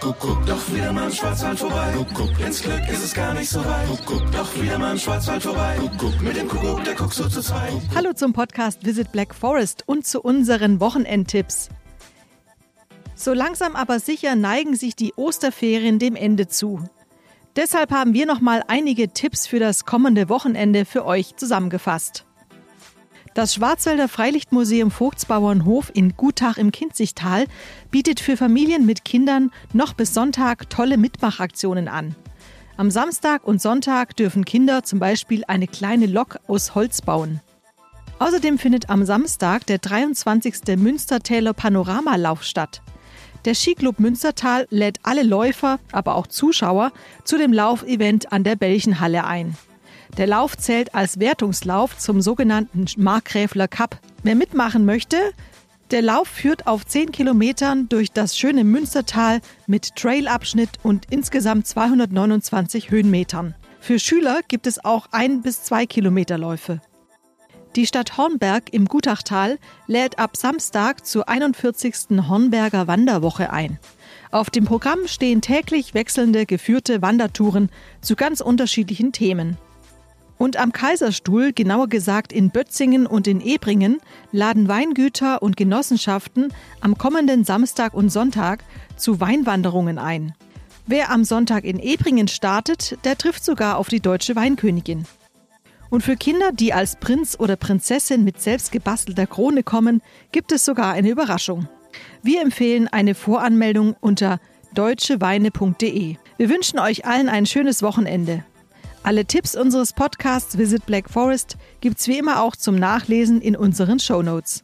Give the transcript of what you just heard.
Kuckuck, doch wieder mal im Schwarzwald vorbei. Kuckuck, ins Glück ist es gar nicht so weit. Kuckuck, doch wieder mal im Schwarzwald vorbei. Kuckuck, mit dem Kuckuck, der guckt so zu zweit. Hallo zum Podcast Visit Black Forest und zu unseren Wochenendtipps. So langsam aber sicher neigen sich die Osterferien dem Ende zu. Deshalb haben wir noch mal einige Tipps für das kommende Wochenende für euch zusammengefasst. Das Schwarzwälder Freilichtmuseum Vogtsbauernhof in Gutach im Kinzigtal bietet für Familien mit Kindern noch bis Sonntag tolle Mitmachaktionen an. Am Samstag und Sonntag dürfen Kinder zum Beispiel eine kleine Lok aus Holz bauen. Außerdem findet am Samstag der 23. Münstertäler Panoramalauf statt. Der Skiclub Münstertal lädt alle Läufer, aber auch Zuschauer zu dem Laufevent an der Belchenhalle ein. Der Lauf zählt als Wertungslauf zum sogenannten Markgräfler Cup. Wer mitmachen möchte, der Lauf führt auf 10 Kilometern durch das schöne Münstertal mit Trailabschnitt und insgesamt 229 Höhenmetern. Für Schüler gibt es auch ein bis zwei Kilometer Läufe. Die Stadt Hornberg im Gutachtal lädt ab Samstag zur 41. Hornberger Wanderwoche ein. Auf dem Programm stehen täglich wechselnde geführte Wandertouren zu ganz unterschiedlichen Themen. Und am Kaiserstuhl, genauer gesagt in Bötzingen und in Ebringen, laden Weingüter und Genossenschaften am kommenden Samstag und Sonntag zu Weinwanderungen ein. Wer am Sonntag in Ebringen startet, der trifft sogar auf die deutsche Weinkönigin. Und für Kinder, die als Prinz oder Prinzessin mit selbst gebastelter Krone kommen, gibt es sogar eine Überraschung. Wir empfehlen eine Voranmeldung unter deutscheweine.de. Wir wünschen euch allen ein schönes Wochenende. Alle Tipps unseres Podcasts Visit Black Forest gibt's wie immer auch zum Nachlesen in unseren Show Notes.